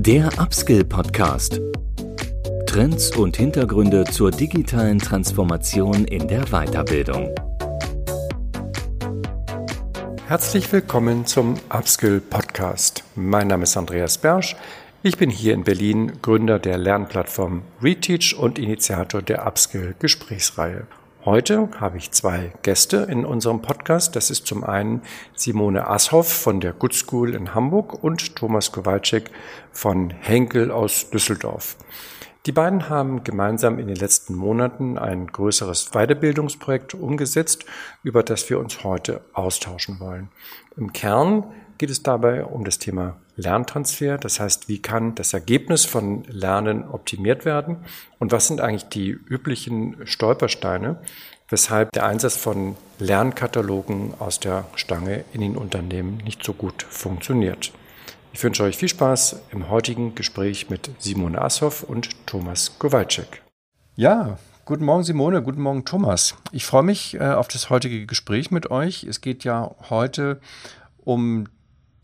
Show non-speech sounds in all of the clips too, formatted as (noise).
Der Upskill Podcast. Trends und Hintergründe zur digitalen Transformation in der Weiterbildung. Herzlich willkommen zum Upskill Podcast. Mein Name ist Andreas Bersch. Ich bin hier in Berlin Gründer der Lernplattform Reteach und Initiator der Upskill Gesprächsreihe. Heute habe ich zwei Gäste in unserem Podcast. Das ist zum einen Simone Ashoff von der Good School in Hamburg und Thomas Kowalczyk von Henkel aus Düsseldorf. Die beiden haben gemeinsam in den letzten Monaten ein größeres Weiterbildungsprojekt umgesetzt, über das wir uns heute austauschen wollen. Im Kern geht es dabei um das Thema Lerntransfer. Das heißt, wie kann das Ergebnis von Lernen optimiert werden? Und was sind eigentlich die üblichen Stolpersteine, weshalb der Einsatz von Lernkatalogen aus der Stange in den Unternehmen nicht so gut funktioniert? Ich wünsche euch viel Spaß im heutigen Gespräch mit Simone Ashoff und Thomas Kowalczyk. Ja, Guten Morgen, Simone. Guten Morgen, Thomas. Ich freue mich äh, auf das heutige Gespräch mit euch. Es geht ja heute um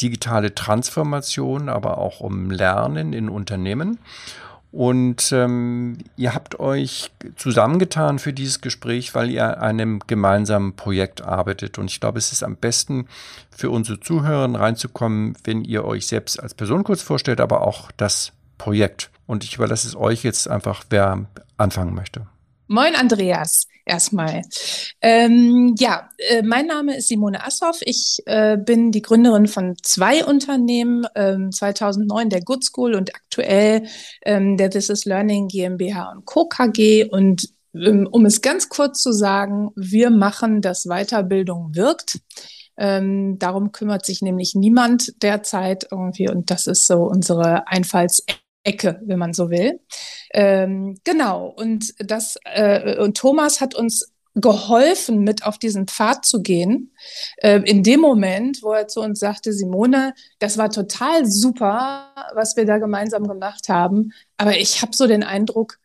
digitale Transformation, aber auch um Lernen in Unternehmen. Und ähm, ihr habt euch zusammengetan für dieses Gespräch, weil ihr an einem gemeinsamen Projekt arbeitet. Und ich glaube, es ist am besten für unsere Zuhörer reinzukommen, wenn ihr euch selbst als Person kurz vorstellt, aber auch das Projekt. Und ich überlasse es euch jetzt einfach, wer anfangen möchte. Moin Andreas, erstmal. Ähm, ja, äh, mein Name ist Simone Assoff. Ich äh, bin die Gründerin von zwei Unternehmen, ähm, 2009 der Good School und aktuell ähm, der This is Learning GmbH und Co. KG. Und ähm, um es ganz kurz zu sagen, wir machen, dass Weiterbildung wirkt. Ähm, darum kümmert sich nämlich niemand derzeit irgendwie und das ist so unsere Einfallsecke. Ecke, wenn man so will. Ähm, genau. Und das äh, und Thomas hat uns geholfen, mit auf diesen Pfad zu gehen. Äh, in dem Moment, wo er zu uns sagte, Simone, das war total super, was wir da gemeinsam gemacht haben. Aber ich habe so den Eindruck,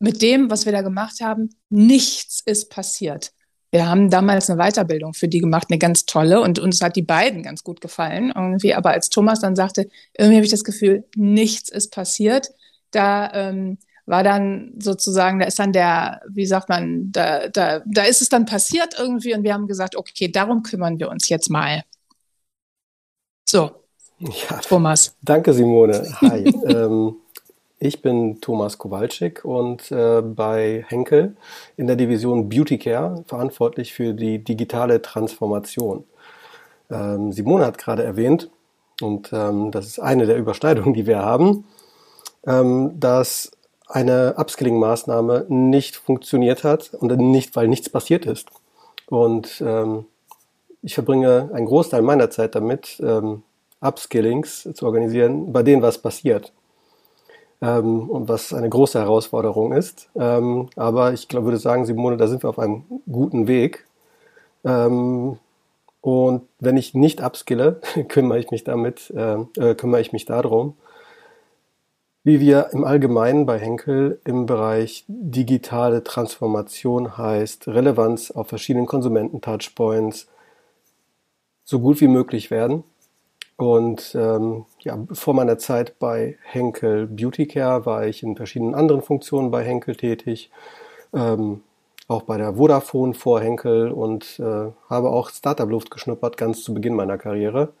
mit dem, was wir da gemacht haben, nichts ist passiert. Wir haben damals eine Weiterbildung für die gemacht, eine ganz tolle, und uns hat die beiden ganz gut gefallen irgendwie. Aber als Thomas dann sagte, irgendwie habe ich das Gefühl, nichts ist passiert, da ähm, war dann sozusagen, da ist dann der, wie sagt man, da, da, da ist es dann passiert irgendwie und wir haben gesagt, okay, darum kümmern wir uns jetzt mal. So, ja, Thomas. Danke, Simone. Hi. (laughs) ähm, ich bin Thomas Kowalczyk und äh, bei Henkel in der Division Beauty Care verantwortlich für die digitale Transformation. Ähm, Simone hat gerade erwähnt, und ähm, das ist eine der Überschneidungen, die wir haben, ähm, dass eine Upskilling-Maßnahme nicht funktioniert hat und nicht, weil nichts passiert ist. Und ähm, ich verbringe einen Großteil meiner Zeit damit, ähm, Upskillings zu organisieren, bei denen was passiert ähm, und was eine große Herausforderung ist. Ähm, aber ich glaub, würde sagen, Simone, da sind wir auf einem guten Weg. Ähm, und wenn ich nicht upskille, (laughs) kümmere ich mich damit, äh, äh, kümmere ich mich darum, wie wir im Allgemeinen bei Henkel im Bereich digitale Transformation heißt, Relevanz auf verschiedenen Konsumenten-Touchpoints so gut wie möglich werden und ähm, ja, vor meiner Zeit bei Henkel Beauty Care war ich in verschiedenen anderen Funktionen bei Henkel tätig, ähm, auch bei der Vodafone vor Henkel und äh, habe auch Startup-Luft geschnuppert, ganz zu Beginn meiner Karriere.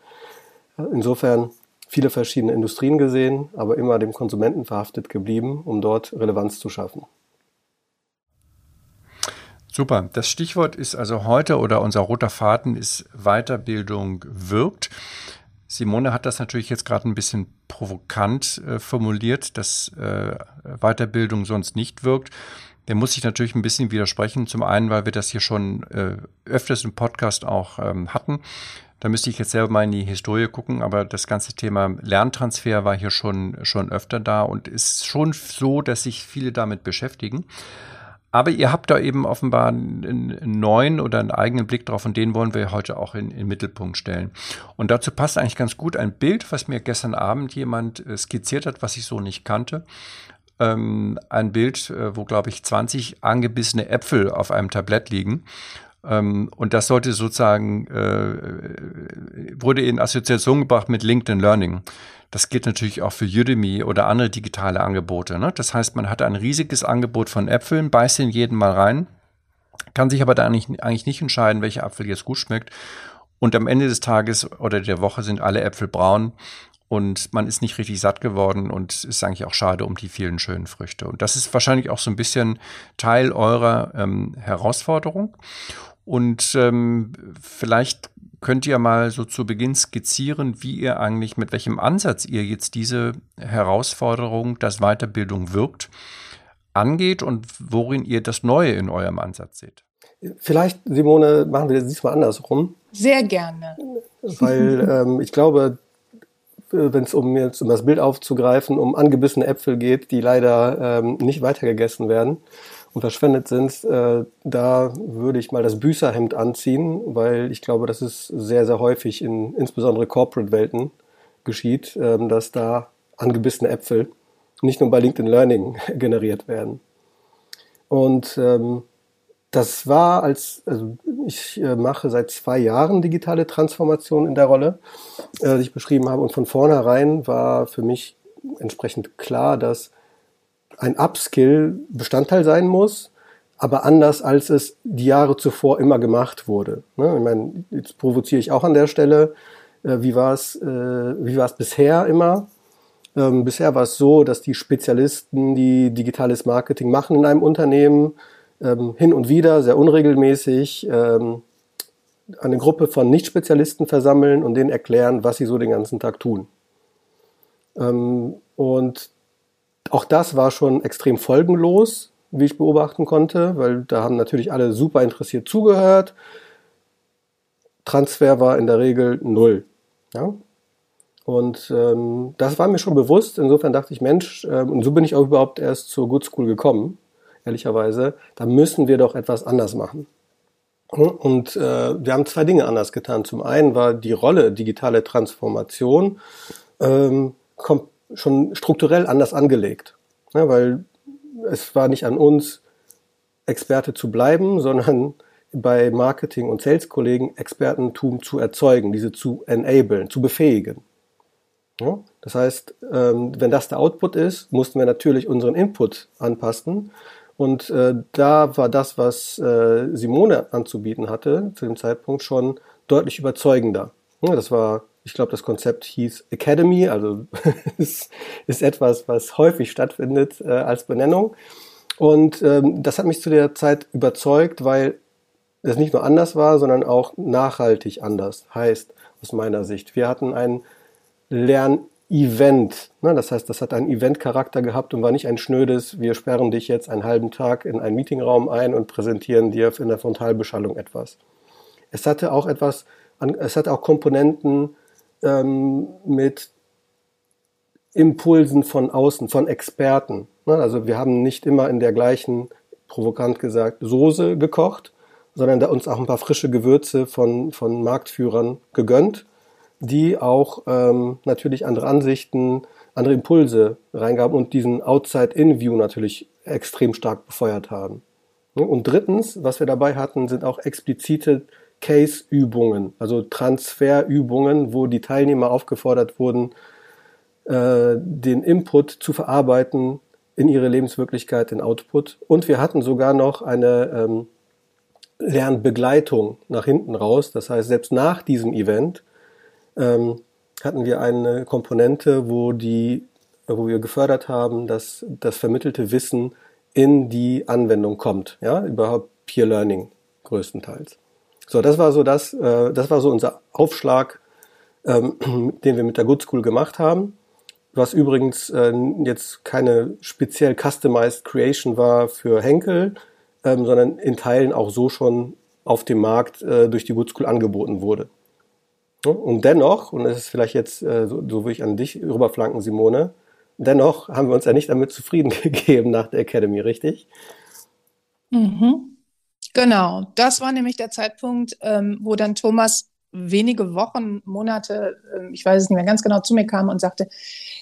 Insofern viele verschiedene Industrien gesehen, aber immer dem Konsumenten verhaftet geblieben, um dort Relevanz zu schaffen. Super. Das Stichwort ist also heute oder unser roter Faden ist Weiterbildung wirkt. Simone hat das natürlich jetzt gerade ein bisschen provokant äh, formuliert, dass äh, Weiterbildung sonst nicht wirkt. Der muss sich natürlich ein bisschen widersprechen. Zum einen, weil wir das hier schon äh, öfters im Podcast auch ähm, hatten. Da müsste ich jetzt selber mal in die Historie gucken, aber das ganze Thema Lerntransfer war hier schon, schon öfter da und ist schon so, dass sich viele damit beschäftigen. Aber ihr habt da eben offenbar einen neuen oder einen eigenen Blick drauf und den wollen wir heute auch in, den Mittelpunkt stellen. Und dazu passt eigentlich ganz gut ein Bild, was mir gestern Abend jemand äh, skizziert hat, was ich so nicht kannte. Ähm, ein Bild, äh, wo, glaube ich, 20 angebissene Äpfel auf einem Tablett liegen. Ähm, und das sollte sozusagen, äh, wurde in Assoziation gebracht mit LinkedIn Learning. Das gilt natürlich auch für Udemy oder andere digitale Angebote. Ne? Das heißt, man hat ein riesiges Angebot von Äpfeln, beißt in jeden mal rein, kann sich aber da eigentlich, eigentlich nicht entscheiden, welcher Apfel jetzt gut schmeckt. Und am Ende des Tages oder der Woche sind alle Äpfel braun und man ist nicht richtig satt geworden und ist eigentlich auch schade um die vielen schönen Früchte. Und das ist wahrscheinlich auch so ein bisschen Teil eurer ähm, Herausforderung. Und ähm, vielleicht könnt ihr mal so zu Beginn skizzieren, wie ihr eigentlich, mit welchem Ansatz ihr jetzt diese Herausforderung, dass Weiterbildung wirkt, angeht und worin ihr das Neue in eurem Ansatz seht? Vielleicht, Simone, machen wir das diesmal andersrum. Sehr gerne. Weil ähm, ich glaube, wenn es um jetzt um das Bild aufzugreifen, um angebissene Äpfel geht, die leider ähm, nicht weitergegessen werden, und verschwendet sind, äh, da würde ich mal das Büßerhemd anziehen, weil ich glaube, dass es sehr, sehr häufig in insbesondere Corporate-Welten geschieht, ähm, dass da angebissene Äpfel nicht nur bei LinkedIn Learning (laughs) generiert werden. Und ähm, das war als, also ich äh, mache seit zwei Jahren digitale Transformation in der Rolle, äh, die ich beschrieben habe. Und von vornherein war für mich entsprechend klar, dass ein Upskill Bestandteil sein muss, aber anders als es die Jahre zuvor immer gemacht wurde. Ne? Ich meine, jetzt provoziere ich auch an der Stelle. Äh, wie war es, äh, wie es bisher immer? Ähm, bisher war es so, dass die Spezialisten, die digitales Marketing machen in einem Unternehmen, ähm, hin und wieder, sehr unregelmäßig, ähm, eine Gruppe von Nicht-Spezialisten versammeln und denen erklären, was sie so den ganzen Tag tun. Ähm, und auch das war schon extrem folgenlos, wie ich beobachten konnte, weil da haben natürlich alle super interessiert zugehört. Transfer war in der Regel null. Ja? Und ähm, das war mir schon bewusst. Insofern dachte ich, Mensch, äh, und so bin ich auch überhaupt erst zur Good School gekommen, ehrlicherweise. Da müssen wir doch etwas anders machen. Und äh, wir haben zwei Dinge anders getan. Zum einen war die Rolle digitale Transformation ähm, kommt schon strukturell anders angelegt. Ja, weil es war nicht an uns, Experte zu bleiben, (laughs) sondern bei Marketing- und Sales-Kollegen Expertentum zu erzeugen, diese zu enablen, zu befähigen. Ja, das heißt, ähm, wenn das der Output ist, mussten wir natürlich unseren Input anpassen. Und äh, da war das, was äh, Simone anzubieten hatte, zu dem Zeitpunkt schon deutlich überzeugender. Ja, das war ich glaube, das Konzept hieß Academy, also (laughs) es ist etwas, was häufig stattfindet äh, als Benennung. Und ähm, das hat mich zu der Zeit überzeugt, weil es nicht nur anders war, sondern auch nachhaltig anders. Heißt, aus meiner Sicht, wir hatten ein Lernevent. Ne? Das heißt, das hat einen Event-Charakter gehabt und war nicht ein schnödes, wir sperren dich jetzt einen halben Tag in einen Meetingraum ein und präsentieren dir in der Frontalbeschallung etwas. Es hatte auch etwas, es hatte auch Komponenten, ähm, mit Impulsen von außen, von Experten. Ne? Also wir haben nicht immer in der gleichen, provokant gesagt, Soße gekocht, sondern da uns auch ein paar frische Gewürze von, von Marktführern gegönnt, die auch ähm, natürlich andere Ansichten, andere Impulse reingaben und diesen Outside-In-View natürlich extrem stark befeuert haben. Ne? Und drittens, was wir dabei hatten, sind auch explizite Case-Übungen, also Transferübungen, wo die Teilnehmer aufgefordert wurden, äh, den Input zu verarbeiten in ihre Lebenswirklichkeit, den Output. Und wir hatten sogar noch eine ähm, Lernbegleitung nach hinten raus. Das heißt, selbst nach diesem Event ähm, hatten wir eine Komponente, wo die, wo wir gefördert haben, dass das vermittelte Wissen in die Anwendung kommt. Ja, überhaupt Peer Learning größtenteils. So, das war so das, äh, das war so unser Aufschlag, ähm, (clears throat) den wir mit der Good School gemacht haben. Was übrigens äh, jetzt keine speziell customized Creation war für Henkel, ähm, sondern in Teilen auch so schon auf dem Markt äh, durch die Good School angeboten wurde. Und dennoch, und das ist vielleicht jetzt, äh, so, so will ich an dich rüberflanken, Simone, dennoch haben wir uns ja nicht damit zufrieden (laughs) gegeben nach der Academy, richtig? Mhm. Genau, das war nämlich der Zeitpunkt, ähm, wo dann Thomas wenige Wochen, Monate, äh, ich weiß es nicht mehr ganz genau, zu mir kam und sagte,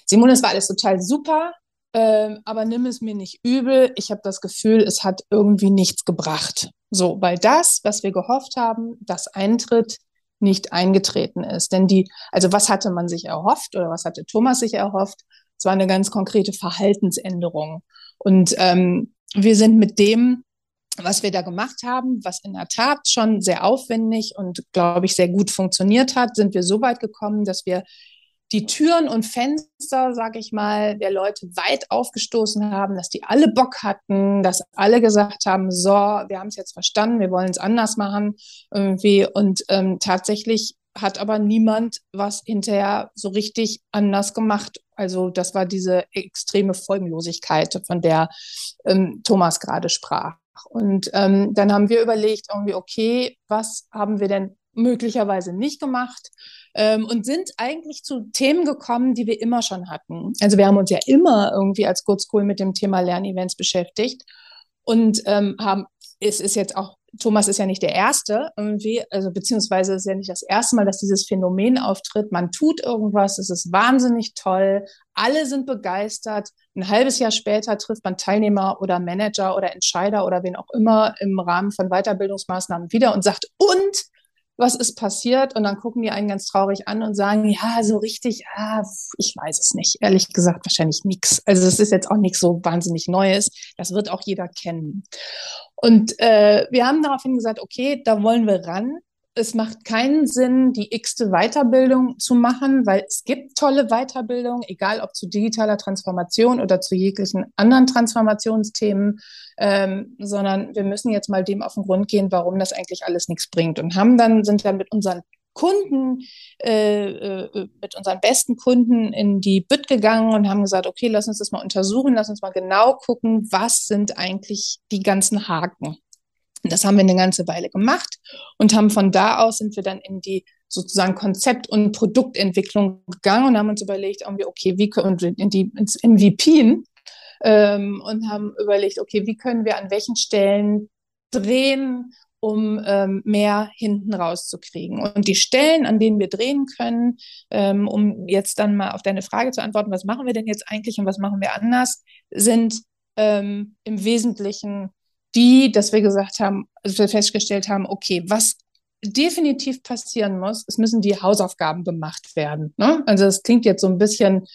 Simone, es war alles total super, äh, aber nimm es mir nicht übel. Ich habe das Gefühl, es hat irgendwie nichts gebracht. So, weil das, was wir gehofft haben, das eintritt, nicht eingetreten ist. Denn die, also was hatte man sich erhofft oder was hatte Thomas sich erhofft? Es war eine ganz konkrete Verhaltensänderung. Und ähm, wir sind mit dem, was wir da gemacht haben, was in der Tat schon sehr aufwendig und, glaube ich, sehr gut funktioniert hat, sind wir so weit gekommen, dass wir die Türen und Fenster, sage ich mal, der Leute weit aufgestoßen haben, dass die alle Bock hatten, dass alle gesagt haben, so, wir haben es jetzt verstanden, wir wollen es anders machen irgendwie. Und ähm, tatsächlich hat aber niemand was hinterher so richtig anders gemacht. Also das war diese extreme Folgenlosigkeit, von der ähm, Thomas gerade sprach. Und ähm, dann haben wir überlegt, irgendwie, okay, was haben wir denn möglicherweise nicht gemacht? ähm, und sind eigentlich zu Themen gekommen, die wir immer schon hatten. Also wir haben uns ja immer irgendwie als Good School mit dem Thema Lernevents beschäftigt und ähm, haben, es ist jetzt auch Thomas ist ja nicht der Erste irgendwie, also beziehungsweise ist ja nicht das erste Mal, dass dieses Phänomen auftritt. Man tut irgendwas, es ist wahnsinnig toll, alle sind begeistert. Ein halbes Jahr später trifft man Teilnehmer oder Manager oder Entscheider oder wen auch immer im Rahmen von Weiterbildungsmaßnahmen wieder und sagt, und was ist passiert? Und dann gucken die einen ganz traurig an und sagen, ja, so richtig, ah, ich weiß es nicht. Ehrlich gesagt, wahrscheinlich nichts. Also es ist jetzt auch nichts so wahnsinnig Neues. Das wird auch jeder kennen. Und äh, wir haben daraufhin gesagt, okay, da wollen wir ran es macht keinen Sinn, die x-te Weiterbildung zu machen, weil es gibt tolle Weiterbildung, egal ob zu digitaler Transformation oder zu jeglichen anderen Transformationsthemen, ähm, sondern wir müssen jetzt mal dem auf den Grund gehen, warum das eigentlich alles nichts bringt. Und haben dann, sind dann mit unseren Kunden, äh, äh, mit unseren besten Kunden in die Bütt gegangen und haben gesagt, okay, lass uns das mal untersuchen, lass uns mal genau gucken, was sind eigentlich die ganzen Haken. Das haben wir eine ganze Weile gemacht und haben von da aus sind wir dann in die sozusagen Konzept- und Produktentwicklung gegangen und haben uns überlegt, okay, wie können wir in die, ins MVP ähm, und haben überlegt, okay, wie können wir an welchen Stellen drehen, um ähm, mehr hinten rauszukriegen. Und die Stellen, an denen wir drehen können, ähm, um jetzt dann mal auf deine Frage zu antworten, was machen wir denn jetzt eigentlich und was machen wir anders, sind ähm, im Wesentlichen die, dass wir gesagt haben, also wir festgestellt haben, okay, was definitiv passieren muss, es müssen die Hausaufgaben gemacht werden. Ne? Also es klingt jetzt so ein bisschen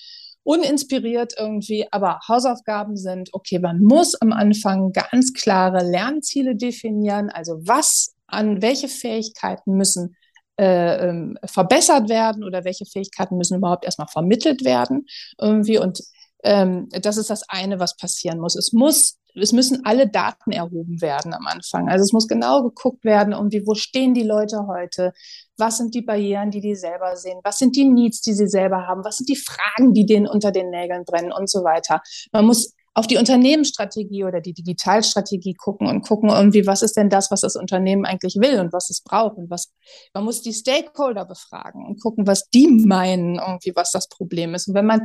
uninspiriert irgendwie, aber Hausaufgaben sind, okay, man muss am Anfang ganz klare Lernziele definieren, also was an welche Fähigkeiten müssen äh, ähm, verbessert werden oder welche Fähigkeiten müssen überhaupt erstmal vermittelt werden irgendwie und ähm, das ist das eine, was passieren muss. Es muss es müssen alle Daten erhoben werden am Anfang. Also es muss genau geguckt werden, irgendwie, wo stehen die Leute heute? Was sind die Barrieren, die die selber sehen? Was sind die Needs, die sie selber haben? Was sind die Fragen, die denen unter den Nägeln brennen und so weiter? Man muss auf die Unternehmensstrategie oder die Digitalstrategie gucken und gucken irgendwie, was ist denn das, was das Unternehmen eigentlich will und was es braucht und was, man muss die Stakeholder befragen und gucken, was die meinen irgendwie, was das Problem ist. Und wenn man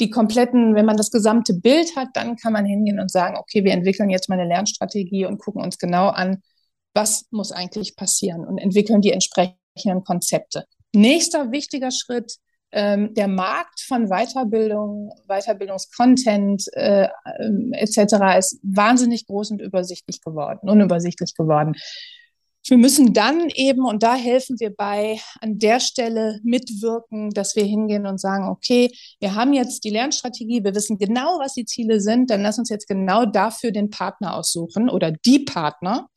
die kompletten, wenn man das gesamte Bild hat, dann kann man hingehen und sagen, okay, wir entwickeln jetzt mal eine Lernstrategie und gucken uns genau an, was muss eigentlich passieren und entwickeln die entsprechenden Konzepte. Nächster wichtiger Schritt, ähm, der Markt von Weiterbildung, Weiterbildungscontent äh, äh, etc. ist wahnsinnig groß und übersichtlich geworden, unübersichtlich geworden. Wir müssen dann eben, und da helfen wir bei, an der Stelle mitwirken, dass wir hingehen und sagen, okay, wir haben jetzt die Lernstrategie, wir wissen genau, was die Ziele sind, dann lass uns jetzt genau dafür den Partner aussuchen oder die Partner.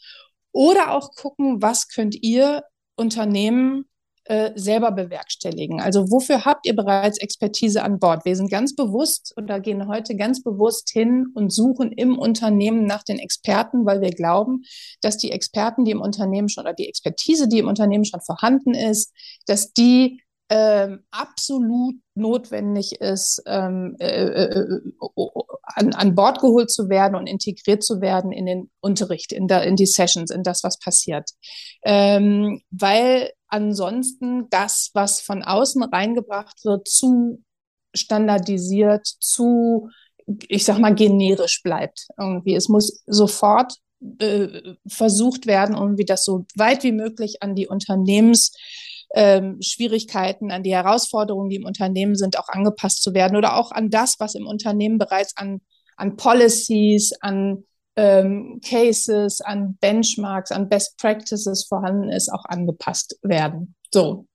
Oder auch gucken, was könnt ihr Unternehmen äh, selber bewerkstelligen. Also wofür habt ihr bereits Expertise an Bord? Wir sind ganz bewusst oder gehen heute ganz bewusst hin und suchen im Unternehmen nach den Experten, weil wir glauben, dass die Experten, die im Unternehmen schon oder die Expertise, die im Unternehmen schon vorhanden ist, dass die ähm, absolut notwendig ist, ähm, äh, äh, äh an, an Bord geholt zu werden und integriert zu werden in den Unterricht, in, der, in die Sessions, in das, was passiert. Ähm, weil ansonsten das, was von außen reingebracht wird, zu standardisiert, zu, ich sag mal, generisch bleibt. Irgendwie. Es muss sofort äh, versucht werden, irgendwie das so weit wie möglich an die Unternehmens ähm, Schwierigkeiten, an die Herausforderungen, die im Unternehmen sind, auch angepasst zu werden oder auch an das, was im Unternehmen bereits an, an Policies, an ähm, Cases, an Benchmarks, an Best Practices vorhanden ist, auch angepasst werden. So,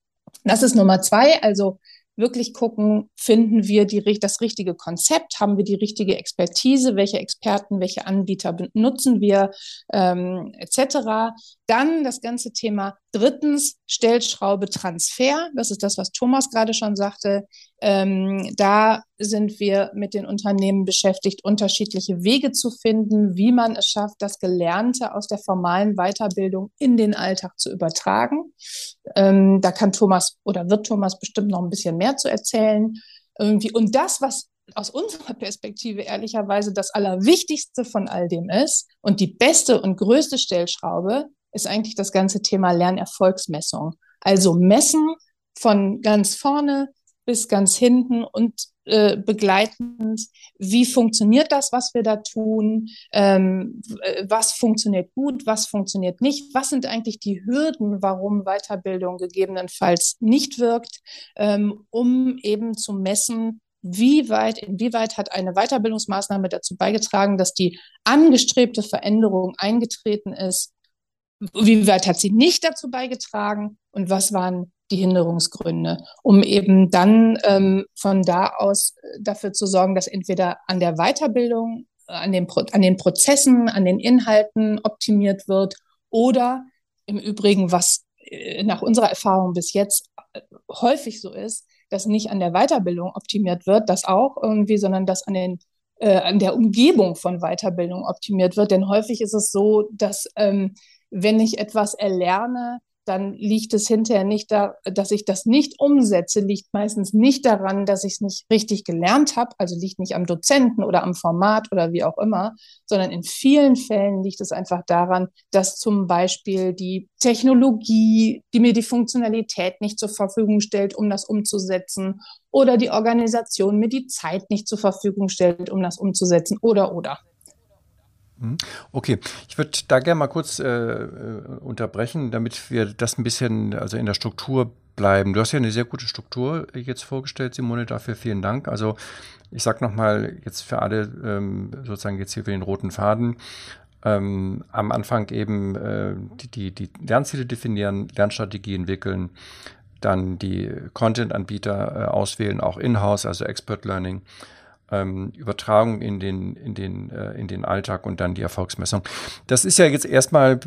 das ist Nummer zwei. Also wirklich gucken, finden wir die, das richtige Konzept, haben wir die richtige Expertise, welche Experten, welche Anbieter benutzen wir, ähm, etc. Dann das ganze Thema drittens Stellschraube Transfer. Das ist das, was Thomas gerade schon sagte. Ähm, da sind wir mit den Unternehmen beschäftigt, unterschiedliche Wege zu finden, wie man es schafft, das Gelernte aus der formalen Weiterbildung in den Alltag zu übertragen. Ähm, da kann Thomas oder wird Thomas bestimmt noch ein bisschen mehr zu erzählen. Irgendwie. Und das, was aus unserer Perspektive ehrlicherweise das Allerwichtigste von all dem ist und die beste und größte Stellschraube, ist eigentlich das ganze Thema Lernerfolgsmessung. Also messen von ganz vorne bis ganz hinten und äh, begleitend, wie funktioniert das, was wir da tun, ähm, was funktioniert gut, was funktioniert nicht, was sind eigentlich die Hürden, warum Weiterbildung gegebenenfalls nicht wirkt, ähm, um eben zu messen, wie weit, inwieweit hat eine Weiterbildungsmaßnahme dazu beigetragen, dass die angestrebte Veränderung eingetreten ist, wie weit hat sie nicht dazu beigetragen und was waren die Hinderungsgründe, um eben dann ähm, von da aus äh, dafür zu sorgen, dass entweder an der Weiterbildung, äh, an den, Pro an den Prozessen, an den Inhalten optimiert wird oder im Übrigen, was äh, nach unserer Erfahrung bis jetzt häufig so ist, dass nicht an der Weiterbildung optimiert wird, das auch irgendwie, sondern dass an den äh, an der Umgebung von Weiterbildung optimiert wird. Denn häufig ist es so, dass ähm, wenn ich etwas erlerne, dann liegt es hinterher nicht da, dass ich das nicht umsetze, liegt meistens nicht daran, dass ich es nicht richtig gelernt habe, also liegt nicht am Dozenten oder am Format oder wie auch immer, sondern in vielen Fällen liegt es einfach daran, dass zum Beispiel die Technologie, die mir die Funktionalität nicht zur Verfügung stellt, um das umzusetzen, oder die Organisation mir die Zeit nicht zur Verfügung stellt, um das umzusetzen, oder oder. Mhm. Okay, ich würde da gerne mal kurz äh, äh, unterbrechen, damit wir das ein bisschen also in der Struktur bleiben. Du hast ja eine sehr gute Struktur jetzt vorgestellt, Simone, dafür vielen Dank. Also ich sage nochmal jetzt für alle ähm, sozusagen jetzt hier für den roten Faden. Ähm, am Anfang eben äh, die, die, die Lernziele definieren, Lernstrategie entwickeln, dann die Content-Anbieter äh, auswählen, auch in-house, also Expert Learning ähm, Übertragung in den, in, den, äh, in den Alltag und dann die Erfolgsmessung. Das ist ja jetzt erstmal,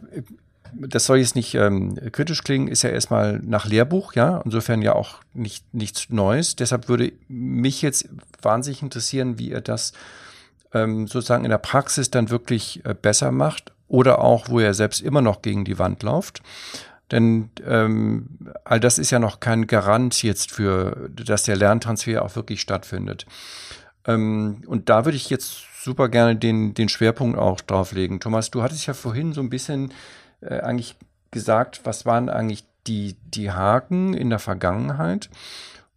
das soll jetzt nicht ähm, kritisch klingen, ist ja erstmal nach Lehrbuch, ja, insofern ja auch nicht, nichts Neues. Deshalb würde mich jetzt wahnsinnig interessieren, wie ihr das ähm, sozusagen in der Praxis dann wirklich äh, besser macht oder auch, wo ihr selbst immer noch gegen die Wand lauft. Denn ähm, all das ist ja noch kein Garant jetzt für, dass der Lerntransfer auch wirklich stattfindet. Ähm, und da würde ich jetzt super gerne den, den Schwerpunkt auch drauflegen. Thomas, du hattest ja vorhin so ein bisschen äh, eigentlich gesagt, was waren eigentlich die, die Haken in der Vergangenheit?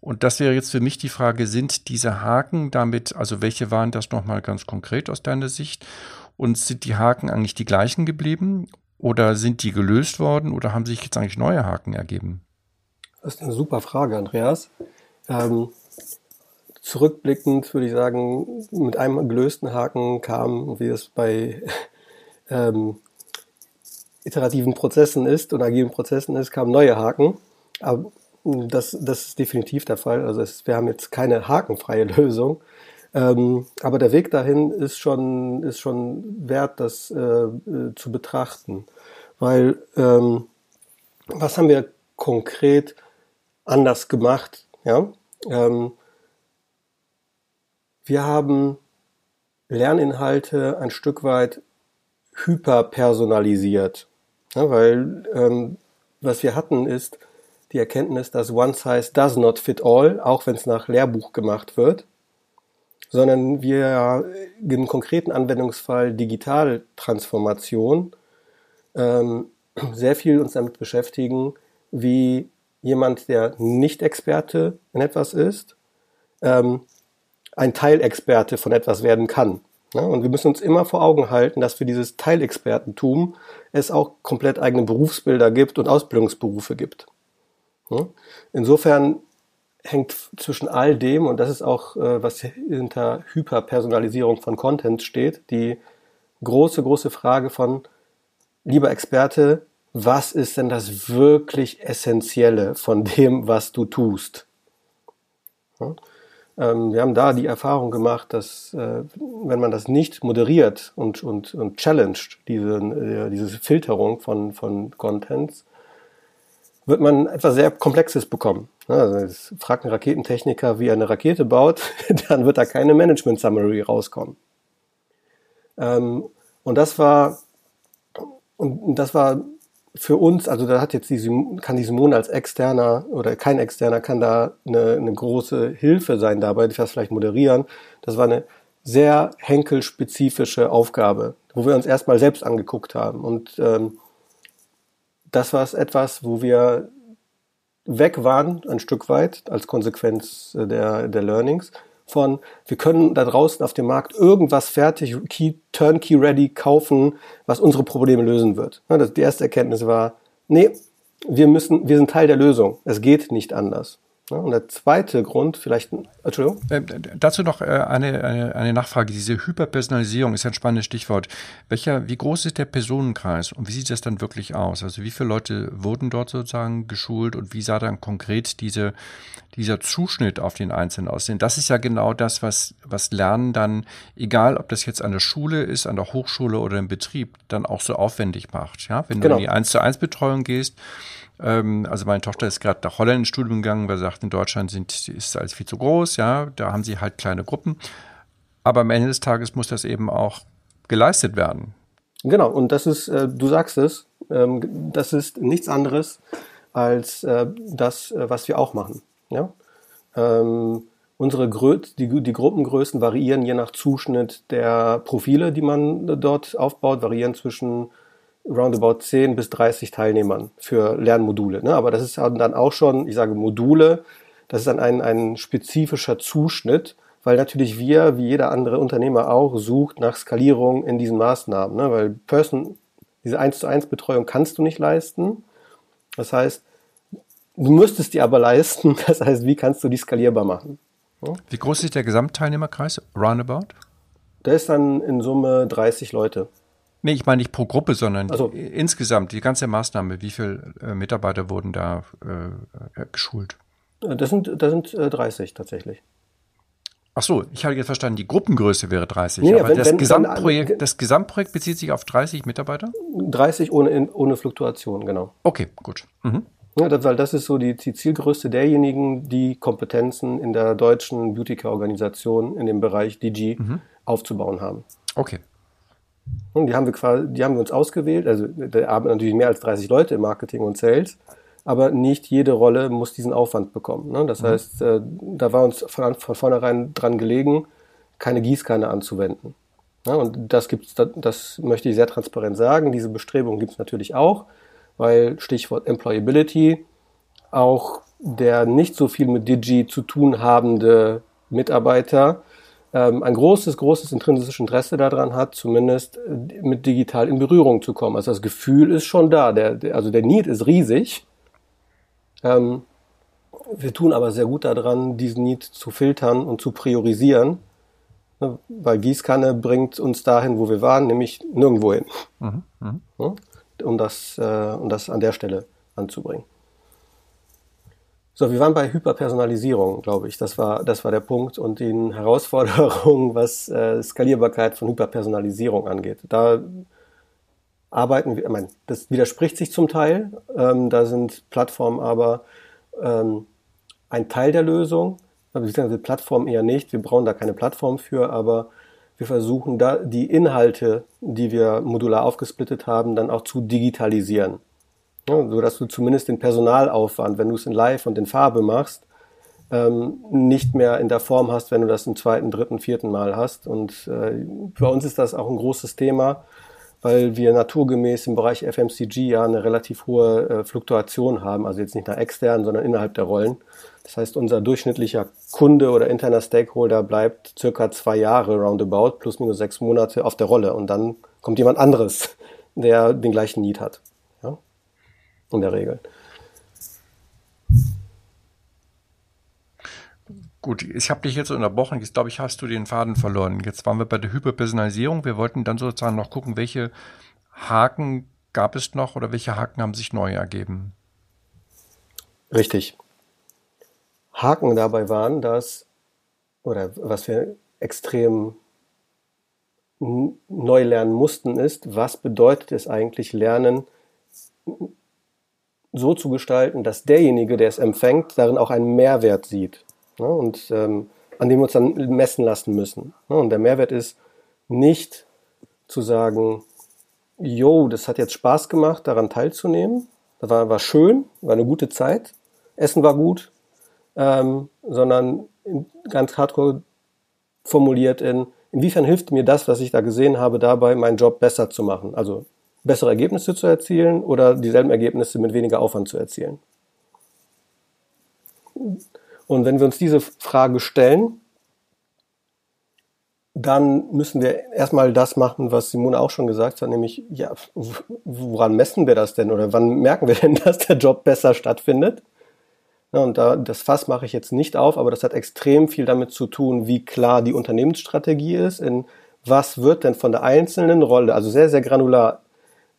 Und das wäre jetzt für mich die Frage, sind diese Haken damit, also welche waren das nochmal ganz konkret aus deiner Sicht? Und sind die Haken eigentlich die gleichen geblieben? Oder sind die gelöst worden? Oder haben sich jetzt eigentlich neue Haken ergeben? Das ist eine super Frage, Andreas. Ähm, zurückblickend würde ich sagen, mit einem gelösten Haken kam, wie es bei (laughs) ähm, iterativen Prozessen ist und agilen Prozessen ist, kamen neue Haken. Aber das, das ist definitiv der Fall. Also es, wir haben jetzt keine hakenfreie (laughs) Lösung. Ähm, aber der Weg dahin ist schon, ist schon wert, das äh, äh, zu betrachten. Weil ähm, was haben wir konkret anders gemacht? Ja? Ähm, wir haben Lerninhalte ein Stück weit hyperpersonalisiert, ja, weil ähm, was wir hatten ist die Erkenntnis, dass One Size does not fit all, auch wenn es nach Lehrbuch gemacht wird, sondern wir im konkreten Anwendungsfall Digitaltransformation ähm, sehr viel uns damit beschäftigen, wie jemand, der nicht Experte in etwas ist, ähm, ein Teilexperte von etwas werden kann. Und wir müssen uns immer vor Augen halten, dass für dieses Teilexpertentum es auch komplett eigene Berufsbilder gibt und Ausbildungsberufe gibt. Insofern hängt zwischen all dem, und das ist auch, äh, was hinter Hyperpersonalisierung von Content steht, die große, große Frage von, lieber Experte, was ist denn das wirklich Essentielle von dem, was du tust? Ähm, wir haben da die Erfahrung gemacht, dass äh, wenn man das nicht moderiert und, und, und challenged, diese, äh, diese Filterung von, von Contents, wird man etwas sehr Komplexes bekommen. Also fragt ein Raketentechniker, wie er eine Rakete baut, (laughs) dann wird da keine Management Summary rauskommen. Ähm, und das war, und das war für uns, also da hat jetzt die, kann die Simone als Externer oder kein Externer kann da eine, eine große Hilfe sein dabei, das vielleicht moderieren. Das war eine sehr henkelspezifische Aufgabe, wo wir uns erstmal selbst angeguckt haben. Und ähm, das war etwas, wo wir weg waren, ein Stück weit, als Konsequenz der, der Learnings, von, wir können da draußen auf dem Markt irgendwas fertig, key, turnkey ready kaufen, was unsere Probleme lösen wird. die erste Erkenntnis war, nee, wir müssen, wir sind Teil der Lösung. Es geht nicht anders. Und der zweite Grund, vielleicht, Entschuldigung. Äh, dazu noch äh, eine, eine, eine Nachfrage. Diese Hyperpersonalisierung ist ein spannendes Stichwort. Welcher, wie groß ist der Personenkreis und wie sieht das dann wirklich aus? Also wie viele Leute wurden dort sozusagen geschult und wie sah dann konkret diese, dieser Zuschnitt auf den Einzelnen aus? Denn das ist ja genau das, was, was Lernen dann, egal ob das jetzt an der Schule ist, an der Hochschule oder im Betrieb, dann auch so aufwendig macht. Ja, wenn genau. du in die 1 zu 1 Betreuung gehst, ähm, also meine Tochter ist gerade nach Holland ins Studium gegangen, weil sie sagt, in Deutschland sind, ist alles viel zu groß, ja, da haben sie halt kleine Gruppen. Aber am Ende des Tages muss das eben auch geleistet werden. Genau, und das ist, äh, du sagst es, ähm, das ist nichts anderes als äh, das, äh, was wir auch machen. Ja? Ähm, unsere Grö die, die Gruppengrößen variieren je nach Zuschnitt der Profile, die man dort aufbaut, variieren zwischen roundabout 10 bis 30 Teilnehmern für Lernmodule. Ne? Aber das ist dann auch schon, ich sage Module, das ist dann ein, ein spezifischer Zuschnitt, weil natürlich wir, wie jeder andere Unternehmer auch, sucht nach Skalierung in diesen Maßnahmen. Ne? Weil Person, diese 1 zu 1 Betreuung kannst du nicht leisten. Das heißt, du müsstest die aber leisten. (laughs) Das heißt, wie kannst du die skalierbar machen? Ja? Wie groß ist der Gesamtteilnehmerkreis roundabout? Der ist dann in Summe 30 Leute. Nee, ich meine nicht pro Gruppe, sondern also, insgesamt, die ganze Maßnahme. Wie viele äh, Mitarbeiter wurden da äh, geschult? Äh, das sind, das sind äh, 30 tatsächlich. Ach so, ich habe jetzt verstanden, die Gruppengröße wäre 30. Nee, aber wenn, das, wenn, Gesamtprojekt, wenn, das Gesamtprojekt bezieht sich auf 30 Mitarbeiter? 30 ohne, ohne Fluktuation, genau. Okay, gut. Mhm. Ja, das, weil das ist so die, die Zielgröße derjenigen, die Kompetenzen in der deutschen Beauty-Care-Organisation in dem Bereich DG mhm. aufzubauen haben. Okay. Und die haben wir quasi, die haben wir uns ausgewählt. Also da arbeiten natürlich mehr als 30 Leute im Marketing und Sales, aber nicht jede Rolle muss diesen Aufwand bekommen. Ne? Das mhm. heißt, äh, da war uns von, von vornherein dran gelegen, keine Gießkanne anzuwenden. Ja, und das gibt's, das, das möchte ich sehr transparent sagen. Diese Bestrebung gibt es natürlich auch, weil Stichwort Employability, auch der nicht so viel mit Digi zu tun habende Mitarbeiter ähm, ein großes, großes intrinsisches Interesse daran hat, zumindest äh, mit digital in Berührung zu kommen. Also das Gefühl ist schon da, der, der also der Need ist riesig. Ähm, wir tun aber sehr gut daran, diesen Need zu filtern und zu priorisieren, ne, weil Gießkanne bringt uns dahin, wo wir waren, nämlich nirgendwo hin. Mhm, mh. um, das, äh, um das an der Stelle anzubringen. So, wir waren bei Hyperpersonalisierung, glaube ich. Das war, das war der Punkt und den Herausforderungen, (laughs) was äh, Skalierbarkeit von Hyperpersonalisierung angeht. Da arbeiten wir, ich meine, das widerspricht sich zum Teil. Ähm, da sind Plattformen aber ähm, ein Teil der Lösung. Beziehungsweise Plattformen eher nicht. Wir brauchen da keine Plattform für, aber wir versuchen da die Inhalte, die wir modular aufgesplittet haben, dann auch zu digitalisieren. Ja, so dass du zumindest den Personalaufwand, wenn du es in Live und in Farbe machst, ähm, nicht mehr in der Form hast, wenn du das im zweiten, dritten, vierten Mal hast. Und äh, bei uns ist das auch ein großes Thema, weil wir naturgemäß im Bereich FMCG ja eine relativ hohe äh, Fluktuation haben, also jetzt nicht nach externen, sondern innerhalb der Rollen. Das heißt, unser durchschnittlicher Kunde oder interner Stakeholder bleibt circa zwei Jahre roundabout, plus minus sechs Monate auf der Rolle und dann kommt jemand anderes, der den gleichen Need hat in der Regel. Gut, ich habe dich jetzt unterbrochen. Jetzt glaube ich, hast du den Faden verloren. Jetzt waren wir bei der Hyperpersonalisierung. Wir wollten dann sozusagen noch gucken, welche Haken gab es noch oder welche Haken haben sich neu ergeben? Richtig. Haken dabei waren, dass, oder was wir extrem neu lernen mussten, ist, was bedeutet es eigentlich, Lernen so zu gestalten, dass derjenige, der es empfängt, darin auch einen Mehrwert sieht. Ne? Und ähm, an dem wir uns dann messen lassen müssen. Ne? Und der Mehrwert ist nicht zu sagen, jo, das hat jetzt Spaß gemacht, daran teilzunehmen. Das war, war schön, war eine gute Zeit. Essen war gut, ähm, sondern ganz hardcore formuliert in, inwiefern hilft mir das, was ich da gesehen habe, dabei, meinen Job besser zu machen? Also bessere Ergebnisse zu erzielen oder dieselben Ergebnisse mit weniger Aufwand zu erzielen? Und wenn wir uns diese Frage stellen, dann müssen wir erstmal das machen, was Simone auch schon gesagt hat, nämlich, ja, woran messen wir das denn oder wann merken wir denn, (laughs) dass der Job besser stattfindet? Ja, und da, das Fass mache ich jetzt nicht auf, aber das hat extrem viel damit zu tun, wie klar die Unternehmensstrategie ist, in was wird denn von der einzelnen Rolle, also sehr, sehr granular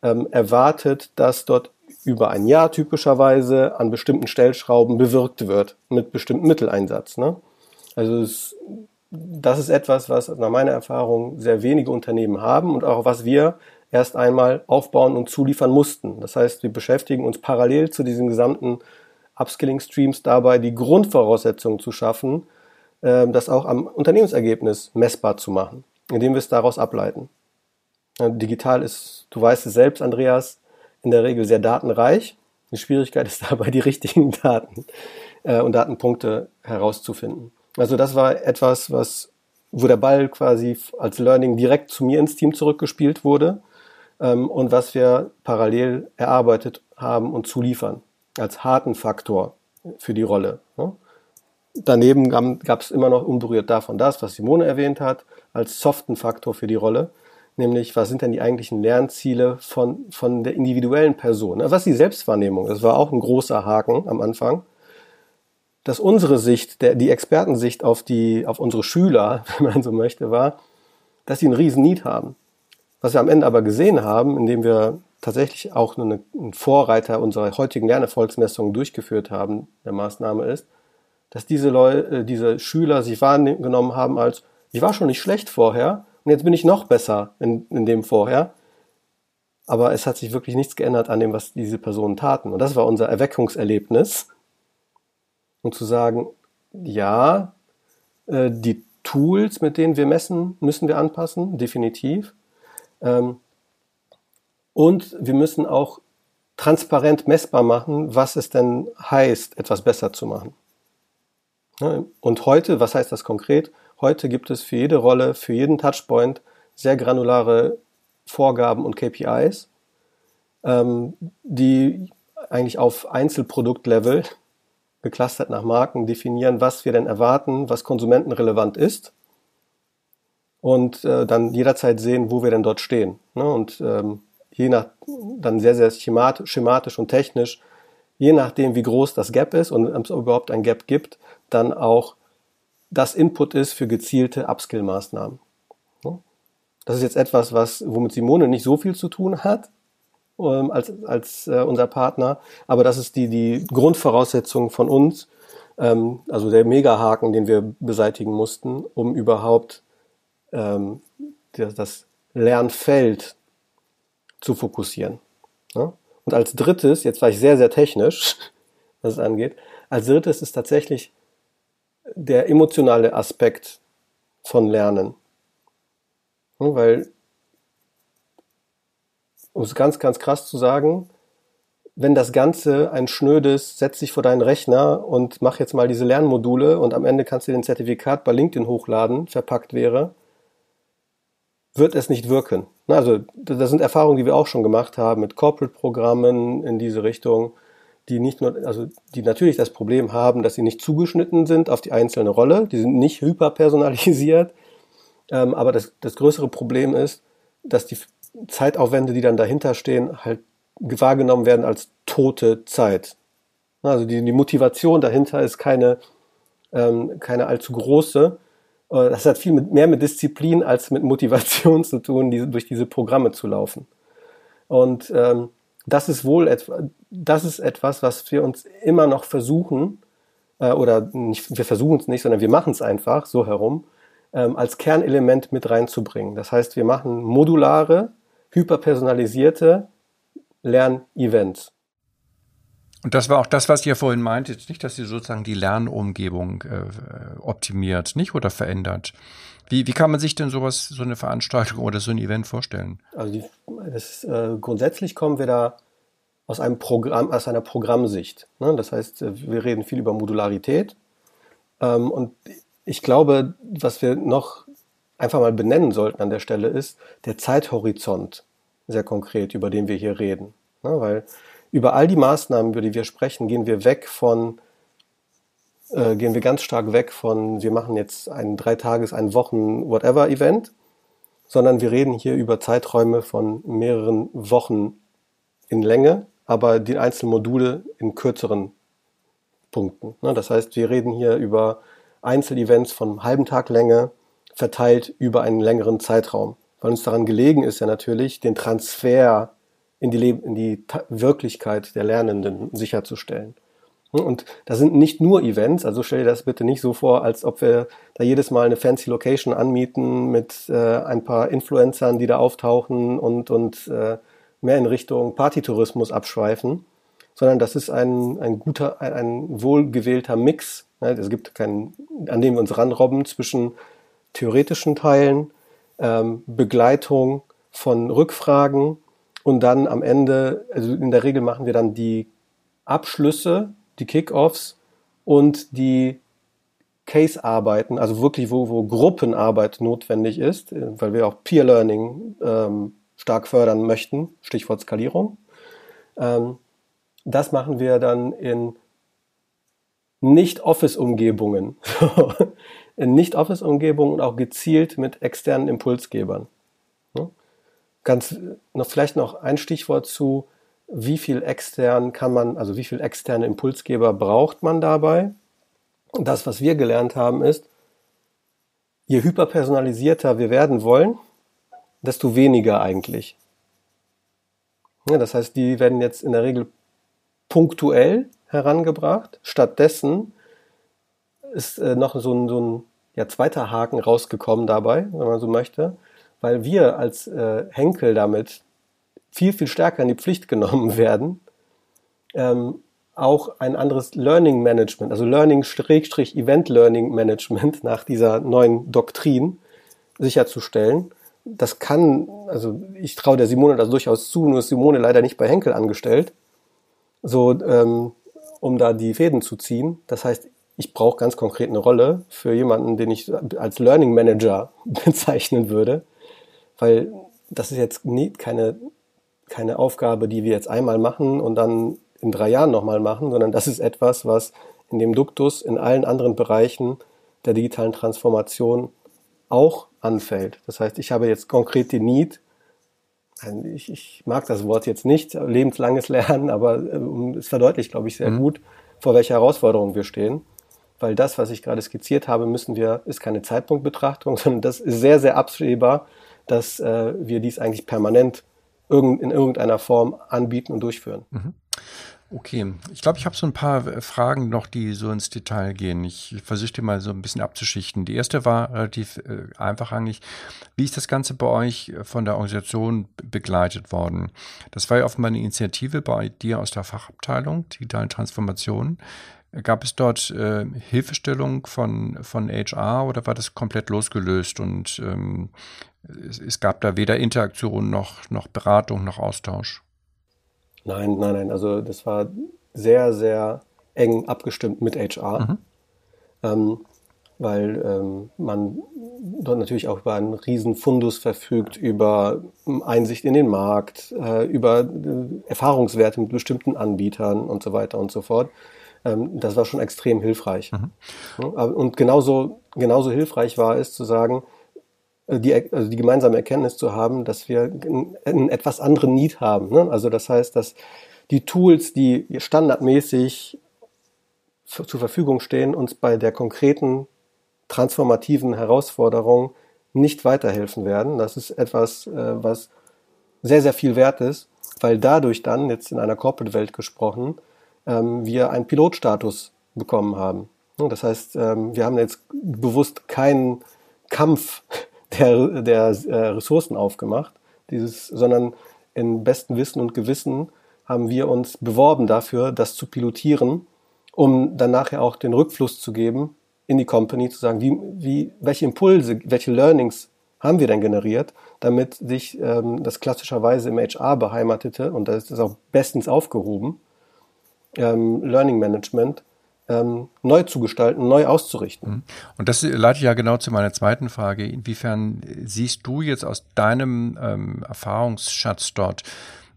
ähm, erwartet, dass dort über ein Jahr typischerweise an bestimmten Stellschrauben bewirkt wird mit bestimmten Mitteleinsatz. Ne? Also es, das ist etwas, was nach meiner Erfahrung sehr wenige Unternehmen haben und auch was wir erst einmal aufbauen und zuliefern mussten. Das heißt, wir beschäftigen uns parallel zu diesen gesamten Upskilling-Streams dabei, die Grundvoraussetzungen zu schaffen, äh, das auch am Unternehmensergebnis messbar zu machen, indem wir es daraus ableiten. Digital ist, du weißt es selbst, Andreas, in der Regel sehr datenreich. Die Schwierigkeit (laughs) ist dabei, die richtigen Daten äh, und Datenpunkte herauszufinden. Also das war etwas, was, wo der Ball quasi als Learning direkt zu mir ins Team zurückgespielt wurde ähm, und was wir parallel erarbeitet haben und zuliefern als harten Faktor für die Rolle. Ne? Daneben gab es immer noch unberührt davon das, was Simone erwähnt hat, als soften Faktor für die Rolle, nämlich was sind denn die eigentlichen Lernziele von, von der individuellen Person. Also was ist die Selbstwahrnehmung? Das war auch ein großer Haken am Anfang. Dass unsere Sicht, der, die Expertensicht auf, die, auf unsere Schüler, (laughs) wenn man so möchte, war, dass sie einen riesen Need haben. Was wir am Ende aber gesehen haben, indem wir tatsächlich auch eine, ein Vorreiter unserer heutigen Lernerfolgsmessungen durchgeführt haben, der Maßnahme ist, dass diese Leute, äh, diese Schüler sich wahrgenommen haben als, ich war schon nicht schlecht vorher und jetzt bin ich noch besser in, in dem vorher. Aber es hat sich wirklich nichts geändert an dem, was diese Personen taten. Und das war unser Erweckungserlebnis. Und zu sagen, ja, äh, die Tools, mit denen wir messen, müssen wir anpassen, definitiv. Ähm, und wir müssen auch transparent messbar machen, was es denn heißt, etwas besser zu machen. Und heute, was heißt das konkret? Heute gibt es für jede Rolle, für jeden Touchpoint sehr granulare Vorgaben und KPIs, ähm, die eigentlich auf Einzelproduktlevel geclustert nach Marken definieren, was wir denn erwarten, was konsumentenrelevant ist und äh, dann jederzeit sehen, wo wir denn dort stehen. Und ähm, je nach, dann sehr, sehr schematisch und technisch, je nachdem, wie groß das Gap ist und ob es überhaupt ein Gap gibt, dann auch das Input ist für gezielte Upskill-Maßnahmen. Das ist jetzt etwas, was, womit Simone nicht so viel zu tun hat, ähm, als, als äh, unser Partner, aber das ist die, die Grundvoraussetzung von uns, ähm, also der Megahaken, den wir beseitigen mussten, um überhaupt ähm, das, das Lernfeld zu fokussieren. Ja? Und als drittes, jetzt war ich sehr, sehr technisch, (laughs) was es angeht, als drittes ist tatsächlich der emotionale Aspekt von Lernen. Ja, weil, um es ganz, ganz krass zu sagen, wenn das Ganze ein schnödes, setz dich vor deinen Rechner und mach jetzt mal diese Lernmodule und am Ende kannst du den Zertifikat bei LinkedIn hochladen, verpackt wäre, wird es nicht wirken. Also das sind Erfahrungen, die wir auch schon gemacht haben mit Corporate-Programmen in diese Richtung, die nicht nur, also die natürlich das Problem haben, dass sie nicht zugeschnitten sind auf die einzelne Rolle, die sind nicht hyperpersonalisiert, ähm, aber das, das größere Problem ist, dass die Zeitaufwände, die dann dahinter stehen, halt wahrgenommen werden als tote Zeit. Also die, die Motivation dahinter ist keine, ähm, keine allzu große, äh, das hat viel mit, mehr mit Disziplin als mit Motivation (laughs) zu tun, diese, durch diese Programme zu laufen. Und ähm, das ist wohl etwa, das ist etwas, was wir uns immer noch versuchen, äh, oder nicht, wir versuchen es nicht, sondern wir machen es einfach so herum, ähm, als Kernelement mit reinzubringen. Das heißt, wir machen modulare, hyperpersonalisierte Lernevents. Und das war auch das, was ihr vorhin meintet, nicht, dass ihr sozusagen die Lernumgebung äh, optimiert, nicht oder verändert. Wie, wie kann man sich denn sowas, so eine Veranstaltung oder so ein Event vorstellen? Also die, das, äh, grundsätzlich kommen wir da aus einem Programm, aus einer Programmsicht. Ne? Das heißt, äh, wir reden viel über Modularität. Ähm, und ich glaube, was wir noch einfach mal benennen sollten an der Stelle ist der Zeithorizont, sehr konkret, über den wir hier reden. Ne? Weil über all die Maßnahmen, über die wir sprechen, gehen wir weg von, äh, gehen wir ganz stark weg von, wir machen jetzt ein Dreitages-, ein Wochen-Whatever-Event, sondern wir reden hier über Zeiträume von mehreren Wochen in Länge, aber die einzelnen Module in kürzeren Punkten. Ne? Das heißt, wir reden hier über Einzelevents von einem halben Tag Länge, verteilt über einen längeren Zeitraum. Weil uns daran gelegen ist ja natürlich, den Transfer in die, Leb in die Wirklichkeit der Lernenden sicherzustellen. Und das sind nicht nur Events, also stell dir das bitte nicht so vor, als ob wir da jedes Mal eine fancy Location anmieten mit äh, ein paar Influencern, die da auftauchen und, und äh, mehr in Richtung Partytourismus abschweifen, sondern das ist ein, ein guter, ein, ein wohlgewählter Mix. Ne? Es gibt keinen, an dem wir uns ranrobben zwischen theoretischen Teilen, ähm, Begleitung von Rückfragen, und dann am Ende, also in der Regel machen wir dann die Abschlüsse, die Kickoffs und die Case-Arbeiten, also wirklich, wo, wo Gruppenarbeit notwendig ist, weil wir auch Peer Learning ähm, stark fördern möchten, Stichwort Skalierung. Ähm, das machen wir dann in Nicht-Office-Umgebungen. (laughs) in Nicht-Office-Umgebungen und auch gezielt mit externen Impulsgebern ganz noch vielleicht noch ein Stichwort zu, wie viel extern kann man, also wie viel externe Impulsgeber braucht man dabei? Und das, was wir gelernt haben, ist, je hyperpersonalisierter wir werden wollen, desto weniger eigentlich. Ja, das heißt, die werden jetzt in der Regel punktuell herangebracht. Stattdessen ist äh, noch so ein, so ein ja, zweiter Haken rausgekommen dabei, wenn man so möchte weil wir als äh, Henkel damit viel, viel stärker in die Pflicht genommen (laughs) werden, ähm, auch ein anderes Learning Management, also Learning-Event Learning Management nach dieser neuen Doktrin sicherzustellen. Das kann, also ich traue der Simone das durchaus zu, nur ist Simone leider nicht bei Henkel angestellt, so ähm, um da die Fäden zu ziehen. Das heißt, ich brauche ganz konkret eine Rolle für jemanden, den ich als Learning Manager (laughs) bezeichnen würde, weil das ist jetzt nie, keine, keine Aufgabe, die wir jetzt einmal machen und dann in drei Jahren nochmal machen, sondern das ist etwas, was in dem Duktus in allen anderen Bereichen der digitalen Transformation auch anfällt. Das heißt, ich habe jetzt konkret die Need, ich, ich mag das Wort jetzt nicht, lebenslanges Lernen, aber äh, es verdeutlicht, glaube ich, sehr mhm. gut, vor welcher Herausforderung wir stehen. Weil das, was ich gerade skizziert habe, müssen wir, ist keine Zeitpunktbetrachtung, (laughs) sondern das ist sehr, sehr absehbar dass äh, wir dies eigentlich permanent irgend, in irgendeiner Form anbieten und durchführen. Mhm. Okay, ich glaube, ich habe so ein paar äh, Fragen noch, die so ins Detail gehen. Ich versuche die mal so ein bisschen abzuschichten. Die erste war relativ äh, einfach eigentlich. Wie ist das Ganze bei euch von der Organisation begleitet worden? Das war ja offenbar eine Initiative bei dir aus der Fachabteilung digitalen Transformation. Gab es dort äh, Hilfestellung von, von HR oder war das komplett losgelöst und ähm, es, es, gab da weder Interaktion noch, noch Beratung noch Austausch? Nein, nein, nein. Also das war sehr, sehr eng abgestimmt mit HR, mhm. ähm, weil ähm, man dort natürlich auch über einen riesen Fundus verfügt, über Einsicht in den Markt, äh, über äh, Erfahrungswerte mit bestimmten Anbietern und so weiter und so fort. Ähm, das war schon extrem hilfreich. Mhm. Und genauso, genauso hilfreich war es zu sagen, äh, die, also die gemeinsame Erkenntnis zu haben, dass wir einen etwas anderen Need haben. Ne? Also das heißt, dass die Tools, die standardmäßig zur Verfügung stehen, uns bei der konkreten transformativen Herausforderung nicht weiterhelfen werden. Das ist etwas, äh, was sehr, sehr viel wert ist. weil dadurch dann, jetzt in einer Corporate-Welt gesprochen, ähm, wir einen Pilotstatus bekommen haben. Das heißt, ähm, wir haben jetzt bewusst keinen Kampf (laughs) der, der äh, Ressourcen aufgemacht, dieses, sondern in bestem Wissen und Gewissen haben wir uns beworben dafür, das zu pilotieren, um dann nachher auch den Rückfluss zu geben in die Company, zu sagen, wie, wie, welche Impulse, welche Learnings haben wir denn generiert, damit sich ähm, das klassischerweise im HR beheimatete, und das ist auch bestens aufgehoben, ähm, Learning Management ähm, neu zu gestalten, neu auszurichten. Mhm. Und das leitet ja genau zu meiner zweiten Frage. Inwiefern siehst du jetzt aus deinem ähm, Erfahrungsschatz dort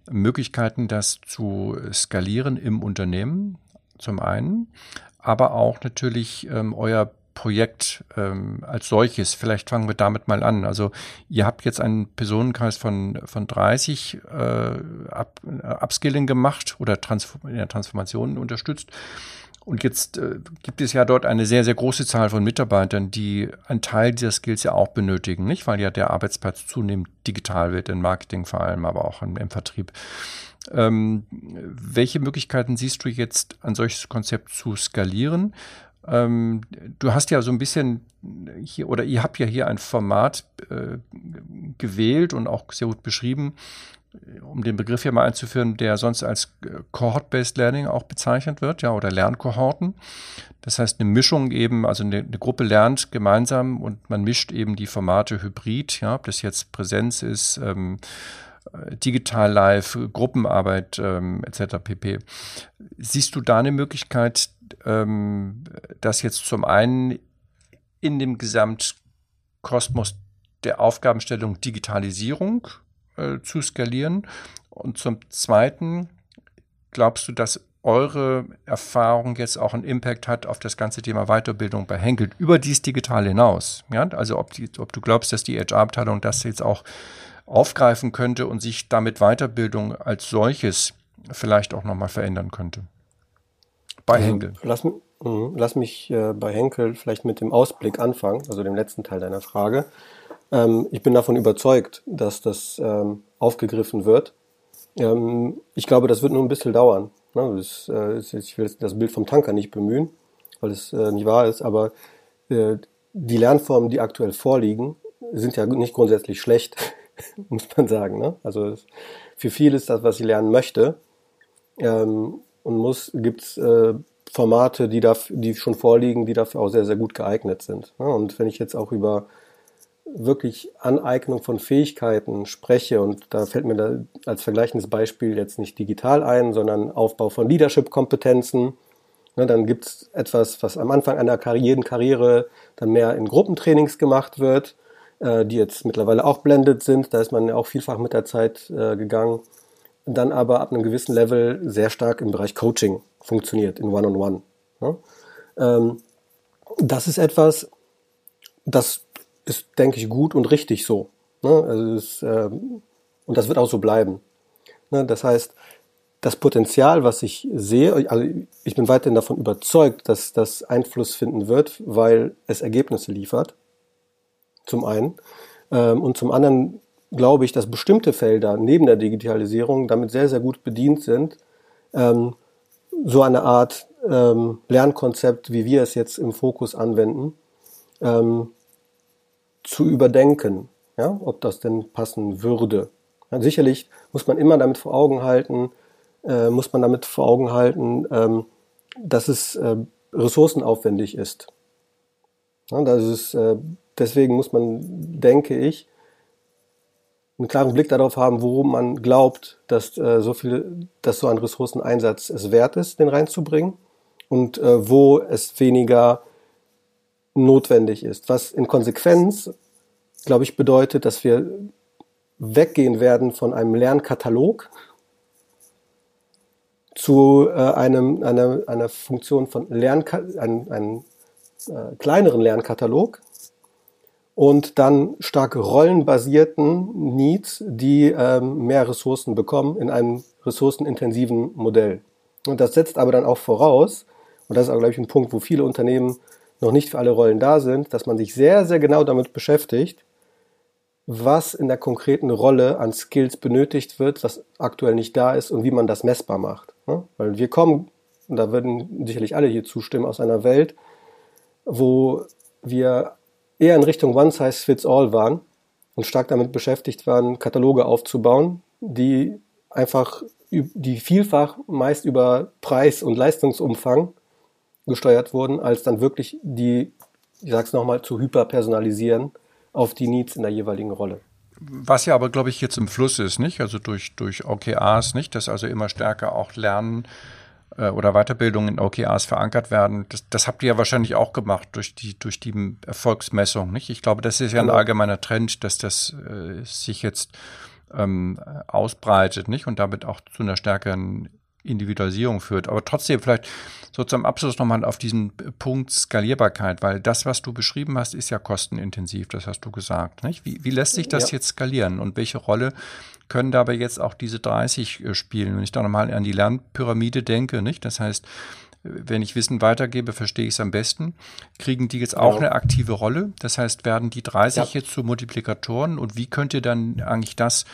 Möglichkeiten, das zu skalieren im Unternehmen, zum einen, aber auch natürlich ähm, euer Projekt ähm, als solches. Vielleicht fangen wir damit mal an. Also ihr habt jetzt einen Personenkreis von, von 30 äh, Up, Upskilling gemacht oder in der Transformation unterstützt. Und jetzt äh, gibt es ja dort eine sehr, sehr große Zahl von Mitarbeitern, die einen Teil dieser Skills ja auch benötigen, nicht? Weil ja der Arbeitsplatz zunehmend digital wird, im Marketing vor allem, aber auch im, im Vertrieb. Ähm, welche Möglichkeiten siehst du jetzt, ein solches Konzept zu skalieren? Ähm, du hast ja so ein bisschen hier, oder ihr habt ja hier ein Format äh, gewählt und auch sehr gut beschrieben, um den Begriff hier mal einzuführen, der sonst als äh, Cohort-Based Learning auch bezeichnet wird, ja, oder Lernkohorten. Das heißt, eine Mischung eben, also eine, eine, Gruppe lernt gemeinsam und man mischt eben die Formate hybrid, ja, ob das jetzt Präsenz ist, ähm, äh, digital live, Gruppenarbeit ähm, etc. pp. Siehst du da eine Möglichkeit, ähm, dass jetzt zum einen in dem Gesamtkosmos der Aufgabenstellung Digitalisierung äh, zu skalieren? Und zum Zweiten, glaubst du, dass eure Erfahrung jetzt auch einen Impact hat auf das ganze Thema Weiterbildung bei Henkel über dies digital hinaus? Ja? Also ob, die, ob du glaubst, dass die HR-Abteilung das jetzt auch aufgreifen könnte und sich damit Weiterbildung als solches vielleicht auch nochmal verändern könnte? Bei Henkel. Lass, mhm, lass mich äh, bei Henkel vielleicht mit dem Ausblick anfangen, also dem letzten Teil deiner Frage. Ähm, ich bin davon überzeugt, dass das ähm, aufgegriffen wird. Ähm, ich glaube, das wird nur ein bisschen dauern. Ne? Das, äh, ich will das Bild vom Tanker nicht bemühen, weil es äh, nicht wahr ist, aber äh, die Lernformen, die aktuell vorliegen, sind ja nicht grundsätzlich schlecht, (laughs) muss man sagen. Ne? Also für viele ist das, was sie lernen möchte ähm, und muss, gibt es äh, Formate, die, da, die schon vorliegen, die dafür auch sehr, sehr gut geeignet sind. Ne? Und wenn ich jetzt auch über wirklich Aneignung von Fähigkeiten spreche, und da fällt mir da als vergleichendes Beispiel jetzt nicht digital ein, sondern Aufbau von Leadership-Kompetenzen, ne, dann gibt es etwas, was am Anfang einer Karriere, Karriere dann mehr in Gruppentrainings gemacht wird, äh, die jetzt mittlerweile auch blended sind, da ist man ja auch vielfach mit der Zeit äh, gegangen, dann aber ab einem gewissen Level sehr stark im Bereich Coaching funktioniert, in One-on-One. -on -One, ne? ähm, das ist etwas, das ist, denke ich, gut und richtig so. Ne? Also es, äh, und das wird auch so bleiben. Ne? Das heißt, das Potenzial, was ich sehe, also ich bin weiterhin davon überzeugt, dass das Einfluss finden wird, weil es Ergebnisse liefert. Zum einen. Ähm, und zum anderen glaube ich, dass bestimmte Felder neben der Digitalisierung damit sehr, sehr gut bedient sind, ähm, so eine Art ähm, Lernkonzept, wie wir es jetzt im Fokus anwenden, ähm, zu überdenken, ja, ob das denn passen würde. Ja, sicherlich muss man immer damit vor Augen halten, äh, muss man damit vor Augen halten, ähm, dass es äh, ressourcenaufwendig ist. Ja, das ist äh, deswegen muss man, denke ich, einen klaren Blick darauf haben, worum man glaubt, dass äh, so viel, dass so ein Ressourceneinsatz es wert ist, den reinzubringen und äh, wo es weniger notwendig ist. Was in Konsequenz, glaube ich, bedeutet, dass wir weggehen werden von einem Lernkatalog zu äh, einem, einer, einer Funktion von Lernka einem, einem äh, kleineren Lernkatalog und dann stark rollenbasierten Needs, die ähm, mehr Ressourcen bekommen in einem ressourcenintensiven Modell. Und das setzt aber dann auch voraus, und das ist auch, glaube ich, ein Punkt, wo viele Unternehmen noch nicht für alle Rollen da sind, dass man sich sehr, sehr genau damit beschäftigt, was in der konkreten Rolle an Skills benötigt wird, was aktuell nicht da ist und wie man das messbar macht. Ne? Weil wir kommen, und da würden sicherlich alle hier zustimmen, aus einer Welt, wo wir eher in Richtung One Size Fits All waren und stark damit beschäftigt waren, Kataloge aufzubauen, die einfach die vielfach meist über Preis und Leistungsumfang gesteuert wurden, als dann wirklich die, ich sag's nochmal, zu hyperpersonalisieren auf die Needs in der jeweiligen Rolle. Was ja aber, glaube ich, jetzt im Fluss ist, nicht? Also durch, durch OKRs, nicht? Dass also immer stärker auch Lernen äh, oder Weiterbildung in OKRs verankert werden. Das, das habt ihr ja wahrscheinlich auch gemacht durch die, durch die Erfolgsmessung, nicht? Ich glaube, das ist ja ein genau. allgemeiner Trend, dass das äh, sich jetzt ähm, ausbreitet, nicht? Und damit auch zu einer stärkeren Individualisierung führt. Aber trotzdem vielleicht so zum Abschluss nochmal auf diesen Punkt Skalierbarkeit, weil das, was du beschrieben hast, ist ja kostenintensiv, das hast du gesagt. Nicht? Wie, wie lässt sich das ja. jetzt skalieren und welche Rolle können dabei jetzt auch diese 30 äh, spielen? Wenn ich da nochmal an die Lernpyramide denke, nicht? Das heißt, wenn ich Wissen weitergebe, verstehe ich es am besten. Kriegen die jetzt auch ja. eine aktive Rolle? Das heißt, werden die 30 ja. jetzt zu Multiplikatoren und wie könnt ihr dann eigentlich das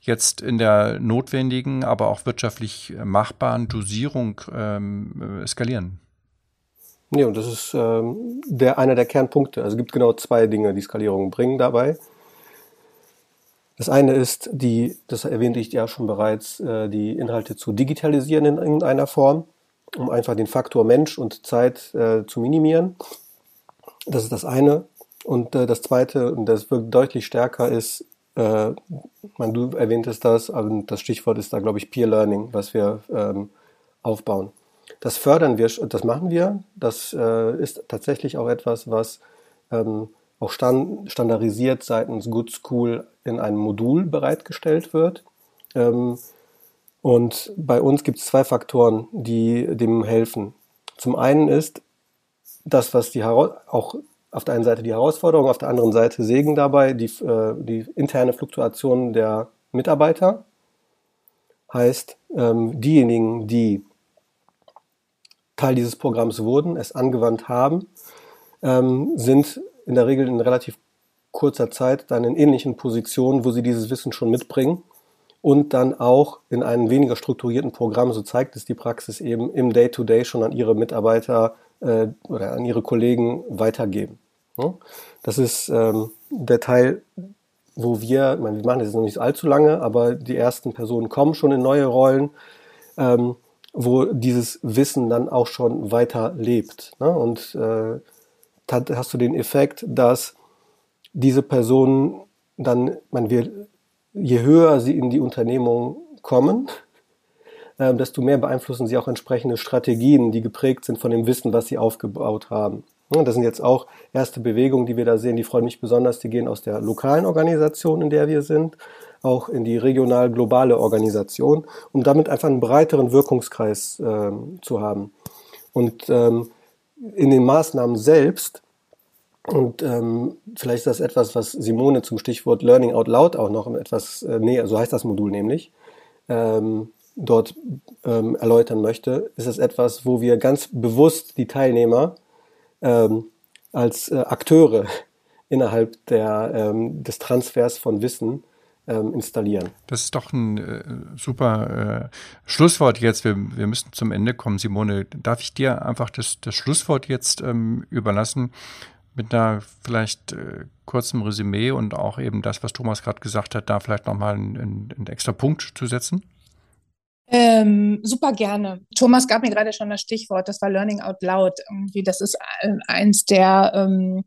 jetzt in der notwendigen, aber auch wirtschaftlich machbaren Dosierung ähm, skalieren? Nee, und das ist ähm, der, einer der Kernpunkte. Also es gibt genau zwei Dinge, die Skalierung bringen dabei. Das eine ist, die, das erwähnte ich ja schon bereits, äh, die Inhalte zu digitalisieren in irgendeiner Form, um einfach den Faktor Mensch und Zeit äh, zu minimieren. Das ist das eine. Und äh, das zweite, und das wirkt deutlich stärker, ist man, du erwähntest das, aber das Stichwort ist da, glaube ich, Peer Learning, was wir ähm, aufbauen. Das fördern wir, das machen wir. Das ist tatsächlich auch etwas, was ähm, auch stand, standardisiert seitens Good School in einem Modul bereitgestellt wird. Ähm, und bei uns gibt es zwei Faktoren, die dem helfen. Zum einen ist das, was die auch auf der einen Seite die Herausforderung, auf der anderen Seite Segen dabei, die, äh, die interne Fluktuation der Mitarbeiter. Heißt, ähm, diejenigen, die Teil dieses Programms wurden, es angewandt haben, ähm, sind in der Regel in relativ kurzer Zeit dann in ähnlichen Positionen, wo sie dieses Wissen schon mitbringen und dann auch in einem weniger strukturierten Programm, so zeigt es die Praxis eben, im Day-to-Day -Day schon an ihre Mitarbeiter äh, oder an ihre Kollegen weitergeben. Das ist ähm, der Teil, wo wir, ich meine, wir machen das jetzt noch nicht allzu lange, aber die ersten Personen kommen schon in neue Rollen, ähm, wo dieses Wissen dann auch schon weiter lebt. Ne? Und äh, hast du den Effekt, dass diese Personen dann, man wir, je höher sie in die Unternehmung kommen, (laughs) äh, desto mehr beeinflussen sie auch entsprechende Strategien, die geprägt sind von dem Wissen, was sie aufgebaut haben. Das sind jetzt auch erste Bewegungen, die wir da sehen, die freuen mich besonders. Die gehen aus der lokalen Organisation, in der wir sind, auch in die regional-globale Organisation, um damit einfach einen breiteren Wirkungskreis äh, zu haben. Und ähm, in den Maßnahmen selbst, und ähm, vielleicht ist das etwas, was Simone zum Stichwort Learning Out Loud auch noch etwas äh, näher, so heißt das Modul nämlich, ähm, dort ähm, erläutern möchte, ist es etwas, wo wir ganz bewusst die Teilnehmer ähm, als äh, Akteure (laughs) innerhalb der, ähm, des Transfers von Wissen ähm, installieren. Das ist doch ein äh, super äh, Schlusswort jetzt. Wir, wir müssen zum Ende kommen. Simone, darf ich dir einfach das, das Schlusswort jetzt ähm, überlassen? Mit einer vielleicht äh, kurzem Resümee und auch eben das, was Thomas gerade gesagt hat, da vielleicht nochmal einen, einen extra Punkt zu setzen? Ähm, super gerne. Thomas gab mir gerade schon das Stichwort, das war Learning Out Loud. Irgendwie, das ist eins der, ähm,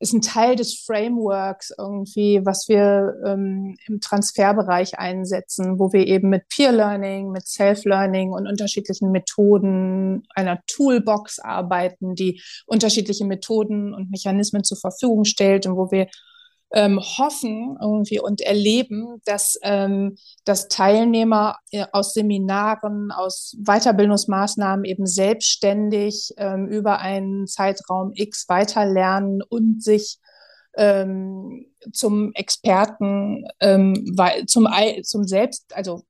ist ein Teil des Frameworks irgendwie, was wir ähm, im Transferbereich einsetzen, wo wir eben mit Peer Learning, mit Self Learning und unterschiedlichen Methoden einer Toolbox arbeiten, die unterschiedliche Methoden und Mechanismen zur Verfügung stellt und wo wir ähm, hoffen irgendwie und erleben, dass, ähm, dass Teilnehmer äh, aus Seminaren, aus Weiterbildungsmaßnahmen eben selbstständig ähm, über einen Zeitraum X weiterlernen und sich ähm, zum Experten, ähm, zum, zum Selbst, also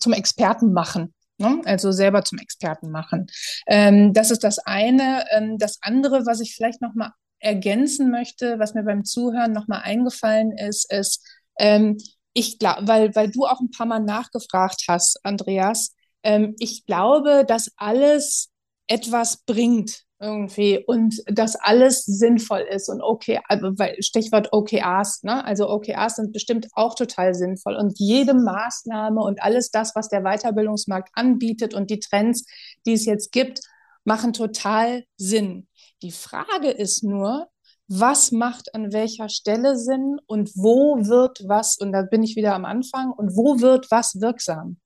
zum Experten machen. Ne? Also selber zum Experten machen. Ähm, das ist das eine. Das andere, was ich vielleicht noch mal ergänzen möchte, was mir beim Zuhören nochmal eingefallen ist, ist, ähm, ich glaube, weil, weil du auch ein paar Mal nachgefragt hast, Andreas, ähm, ich glaube, dass alles etwas bringt irgendwie und dass alles sinnvoll ist und okay, also Stichwort OKRs, ne? Also OKRs sind bestimmt auch total sinnvoll und jede Maßnahme und alles das, was der Weiterbildungsmarkt anbietet und die Trends, die es jetzt gibt, machen total Sinn. Die Frage ist nur, was macht an welcher Stelle Sinn und wo wird was, und da bin ich wieder am Anfang, und wo wird was wirksam?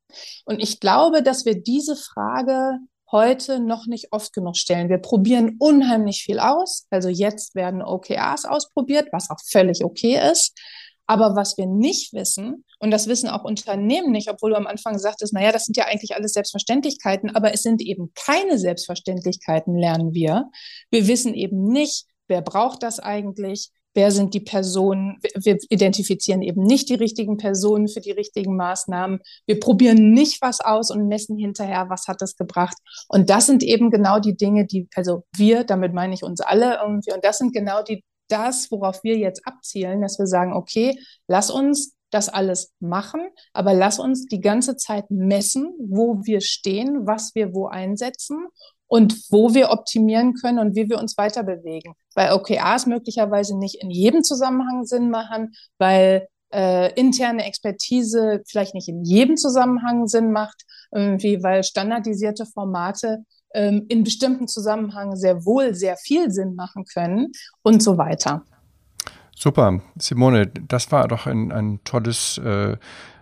Und ich glaube, dass wir diese Frage heute noch nicht oft genug stellen. Wir probieren unheimlich viel aus. Also jetzt werden OKRs ausprobiert, was auch völlig okay ist. Aber was wir nicht wissen, und das wissen auch Unternehmen nicht, obwohl du am Anfang sagtest, naja, das sind ja eigentlich alles Selbstverständlichkeiten, aber es sind eben keine Selbstverständlichkeiten, lernen wir. Wir wissen eben nicht, wer braucht das eigentlich, wer sind die Personen. Wir identifizieren eben nicht die richtigen Personen für die richtigen Maßnahmen. Wir probieren nicht was aus und messen hinterher, was hat das gebracht. Und das sind eben genau die Dinge, die, also wir, damit meine ich uns alle irgendwie, und das sind genau die, das, worauf wir jetzt abzielen, dass wir sagen, okay, lass uns das alles machen, aber lass uns die ganze Zeit messen, wo wir stehen, was wir wo einsetzen und wo wir optimieren können und wie wir uns weiter bewegen. Weil OKRs möglicherweise nicht in jedem Zusammenhang Sinn machen, weil äh, interne Expertise vielleicht nicht in jedem Zusammenhang Sinn macht, irgendwie, weil standardisierte Formate ähm, in bestimmten Zusammenhängen sehr wohl sehr viel Sinn machen können und so weiter. Super, Simone, das war doch ein, ein tolles äh,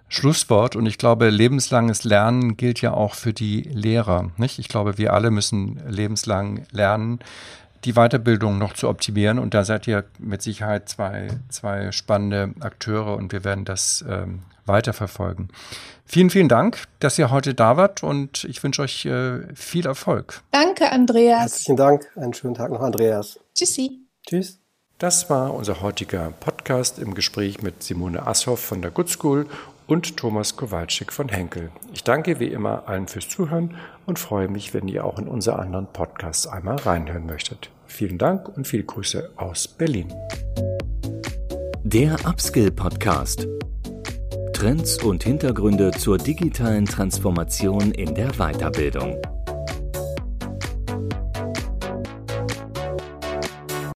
Schlusswort. Und ich glaube, lebenslanges Lernen gilt ja auch für die Lehrer. Nicht? Ich glaube, wir alle müssen lebenslang lernen, die Weiterbildung noch zu optimieren. Und da seid ihr mit Sicherheit zwei, zwei spannende Akteure und wir werden das ähm, weiterverfolgen. Vielen, vielen Dank, dass ihr heute da wart und ich wünsche euch äh, viel Erfolg. Danke, Andreas. Herzlichen Dank. Einen schönen Tag noch, Andreas. Tschüssi. Tschüss. Das war unser heutiger Podcast im Gespräch mit Simone Asshoff von der Good School und Thomas Kowalczyk von Henkel. Ich danke wie immer allen fürs Zuhören und freue mich, wenn ihr auch in unsere anderen Podcasts einmal reinhören möchtet. Vielen Dank und viele Grüße aus Berlin. Der Upskill Podcast. Trends und Hintergründe zur digitalen Transformation in der Weiterbildung.